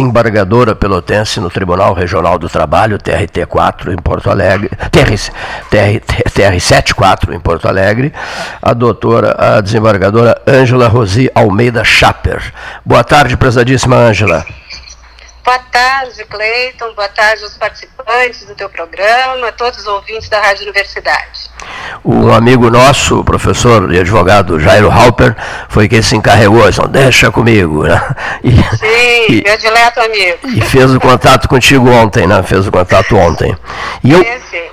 desembargadora pelotense no Tribunal Regional do Trabalho, TRT4, em Porto Alegre, TR, TR, TR74, em Porto Alegre, a doutora, a desembargadora Ângela Rosi Almeida Chaper. Boa tarde, prezadíssima Ângela. Boa tarde, Cleiton. Boa tarde aos participantes do teu programa, todos os ouvintes da Rádio Universidade. Um amigo nosso, o professor e advogado Jairo Halper, foi quem se encarregou, então deixa comigo, né? E, Sim, e, meu dileto amigo. E fez o contato contigo ontem, né? Fez o contato ontem. E eu,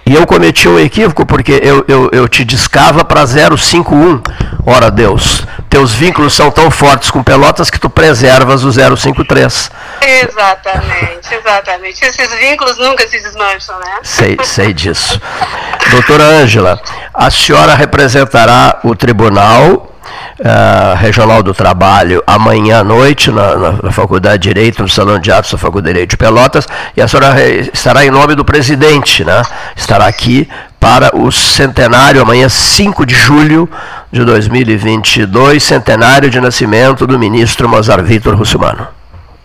e eu cometi um equívoco porque eu, eu, eu te discava para 051. Ora Deus, teus vínculos são tão fortes com Pelotas que tu preservas o 053. Exatamente, exatamente. Esses vínculos nunca se desmancham, né? Sei, sei disso. Doutora Ângela, a senhora representará o Tribunal Uh, Regional do Trabalho amanhã à noite na, na, Faculdade de Direito, no Salão de Atos da Faculdade de Direito de Pelotas, e a senhora estará em nome do presidente, né? Estará aqui para o centenário, amanhã 5 de julho de 2022, centenário de nascimento do ministro Mozart Vitor Russumano.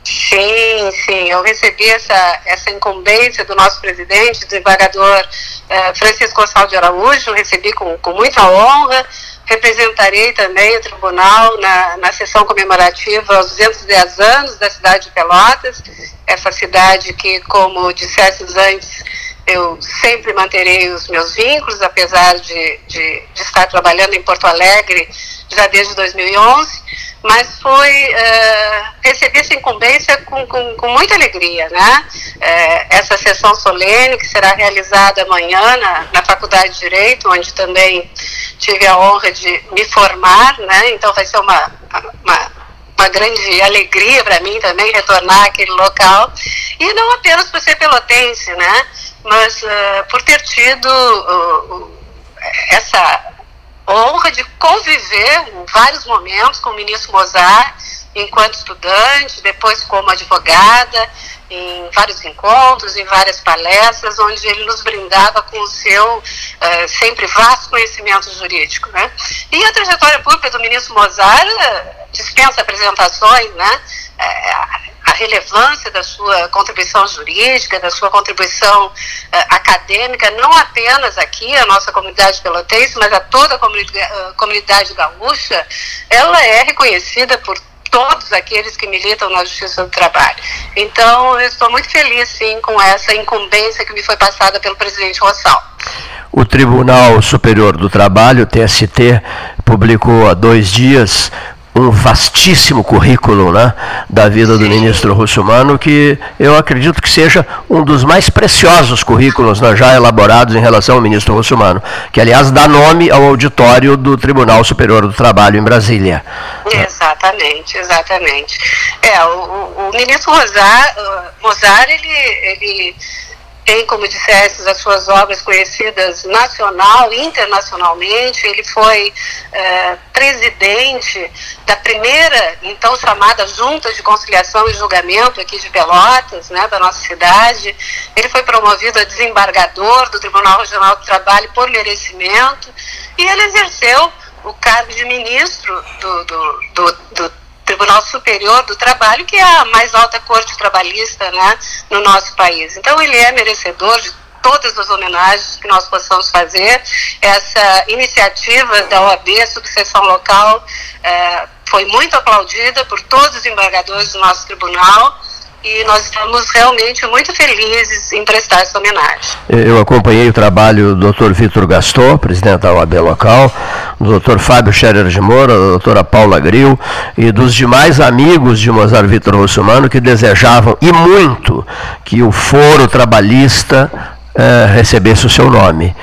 Sim, sim. Eu recebi essa, essa incumbência do nosso presidente, desembargador eh, Francisco Gonçalves de Araújo, recebi com, com muita honra. Representarei também o tribunal na, na sessão comemorativa aos 210 anos da cidade de Pelotas, essa cidade que, como disseste antes, eu sempre manterei os meus vínculos, apesar de, de, de estar trabalhando em Porto Alegre já desde 2011 mas foi uh, recebi essa incumbência com, com, com muita alegria, né? Uh, essa sessão solene que será realizada amanhã na, na Faculdade de Direito, onde também tive a honra de me formar, né? Então vai ser uma, uma, uma grande alegria para mim também retornar àquele local e não apenas por ser pelotense, né? Mas uh, por ter tido essa honra de conviver em vários momentos com o ministro Mozart, enquanto estudante, depois como advogada, em vários encontros, em várias palestras, onde ele nos brindava com o seu uh, sempre vasto conhecimento jurídico. Né? E a trajetória pública do ministro Mozart uh, dispensa apresentações, né? Uh, a relevância da sua contribuição jurídica, da sua contribuição uh, acadêmica, não apenas aqui, a nossa comunidade pelotense, mas a toda a comunidade, uh, comunidade gaúcha, ela é reconhecida por todos aqueles que militam na Justiça do Trabalho. Então, eu estou muito feliz, sim, com essa incumbência que me foi passada pelo presidente Rossal. O Tribunal Superior do Trabalho, TST, publicou há dois dias um vastíssimo currículo né, da vida do ministro Russumano, que eu acredito que seja um dos mais preciosos currículos né, já elaborados em relação ao ministro Russumano, que aliás dá nome ao auditório do Tribunal Superior do Trabalho em Brasília. Exatamente, exatamente. É, o, o, ministro Rosar, uh, Mozart, ele, ele tem, como disseste, as suas obras conhecidas nacional e internacionalmente. Ele foi é, presidente da primeira, então chamada Junta de Conciliação e Julgamento aqui de Pelotas, né, da nossa cidade. Ele foi promovido a desembargador do Tribunal Regional do Trabalho por merecimento e ele exerceu o cargo de ministro do, do, do, do Tribunal Superior do Trabalho, que é a mais alta corte trabalhista né, no nosso país. Então, ele é merecedor de todas as homenagens que nós possamos fazer. Essa iniciativa da OAB, Subseção Local, é, foi muito aplaudida por todos os embargadores do nosso tribunal e nós estamos realmente muito felizes em prestar essa homenagem. Eu acompanhei o trabalho do Dr. Vitor Gaston, presidente da OAB local, do Dr. Fábio Scherer de Moura, da doutora Paula Gril e dos demais amigos de Mozart Vitor Russumano que desejavam e muito que o foro trabalhista eh, recebesse o seu nome.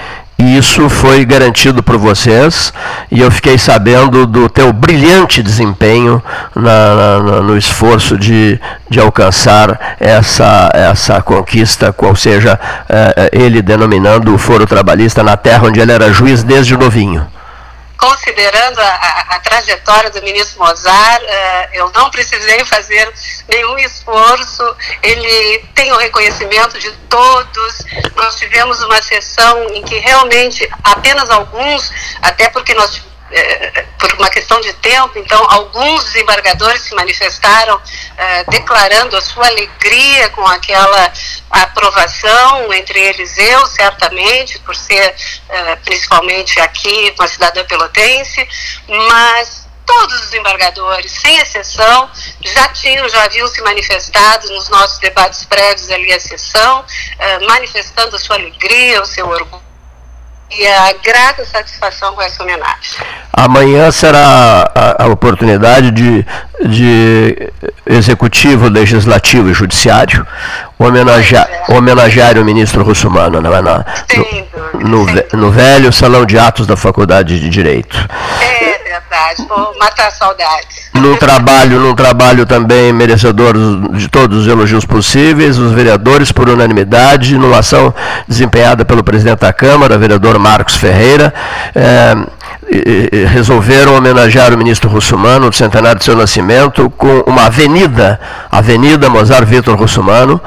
E isso foi garantido por vocês. E eu fiquei sabendo do teu brilhante desempenho na, na, no esforço de, de alcançar essa, essa conquista, qual seja eh, ele denominando o foro trabalhista na terra onde ele era juiz desde novinho considerando a, a, a, trajetória do ministro Mozart, uh, eu não precisei fazer nenhum esforço, ele tem o reconhecimento de todos. Nós tivemos uma sessão em que realmente apenas alguns, até porque nós é, por uma questão de tempo, então alguns desembargadores se manifestaram é, declarando a sua alegria com aquela aprovação, entre eles eu, certamente, por ser é, principalmente aqui uma cidadã pelotense, mas todos os embargadores, sem exceção, já tinham, já haviam se manifestado nos nossos debates prévios ali à sessão, uh, manifestando a sua alegria, o seu orgulho e a grata satisfação com essa homenagem. Amanhã será a, a oportunidade de, de executivo, legislativo e judiciário homenagear, é. homenagear o ministro Russumano, não é? Na, no, no, no, velho salão de atos da Faculdade de Direito. É, verdade, vou matar saudades. Num trabalho, num trabalho também merecedor de todos os elogios possíveis, os vereadores, por unanimidade, numa ação desempenhada pelo presidente da Câmara, vereador Marcos Ferreira, é, resolveram homenagear o ministro Russumano no centenário de seu nascimento com uma avenida, Avenida Mozart Vitor Russumano,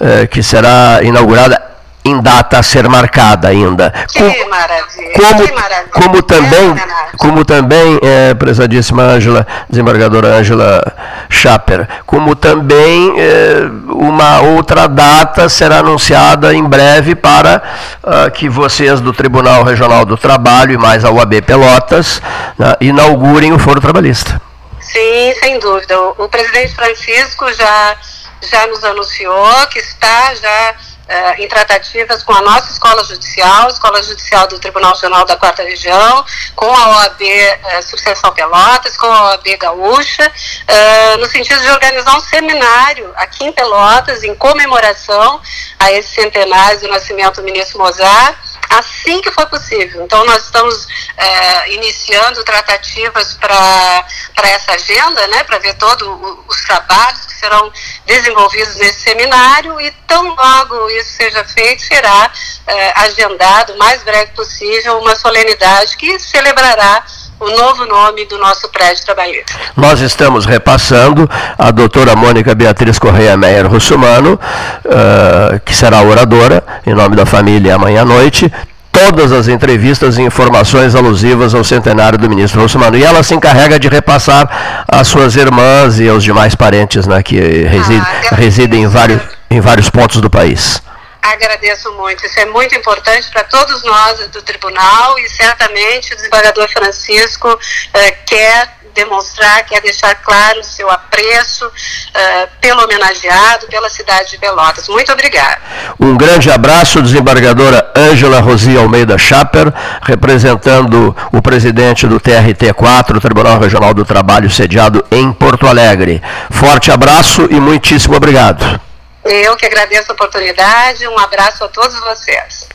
é, que será inaugurada em data a ser marcada ainda. Que como, maravilha, como, que maravilha. Como também, como também é, prezadíssima Ângela, desembargadora Ângela Schaper, como também é, uma outra data será anunciada em breve para uh, que vocês do Tribunal Regional do Trabalho e mais a UAB Pelotas né, inaugurem o Foro Trabalhista. Sim, sem dúvida. O, o presidente Francisco já, já nos anunciou que está já uh, em tratativas com a nossa escola judicial, escola judicial do Tribunal Regional da Quarta Região, com a OAB uh, eh, Sucessão Pelotas, com a OAB Gaúcha, uh, no sentido de organizar um seminário aqui em Pelotas, em comemoração a esse centenário do nascimento do ministro Mozart, assim que for possível. Então, nós estamos é, iniciando tratativas para essa agenda, né, para ver todos os trabalhos que serão desenvolvidos nesse seminário e tão logo isso seja feito, será é, agendado o mais breve possível uma solenidade que celebrará o novo nome do nosso prédio trabalhista. Nós estamos repassando a doutora Mônica Beatriz Correia Meyer Russumano, uh, que será oradora, em nome da família amanhã à noite, todas as entrevistas e informações alusivas ao centenário do ministro Russumano. E ela se encarrega de repassar às suas irmãs e aos demais parentes né, que reside, ah, residem em vários, em vários pontos do país. Agradeço muito. Isso é muito importante para todos nós do tribunal e certamente o desembargador Francisco eh, quer demonstrar, quer deixar claro o seu apreço uh, pelo homenageado, pela cidade de Pelotas. Muito obrigada. Um grande abraço, desembargadora Ângela Rosi Almeida Schaper, representando o presidente do TRT4, Tribunal Regional do Trabalho, sediado em Porto Alegre. Forte abraço e muitíssimo obrigado. Eu que agradeço a oportunidade. Um abraço a todos vocês.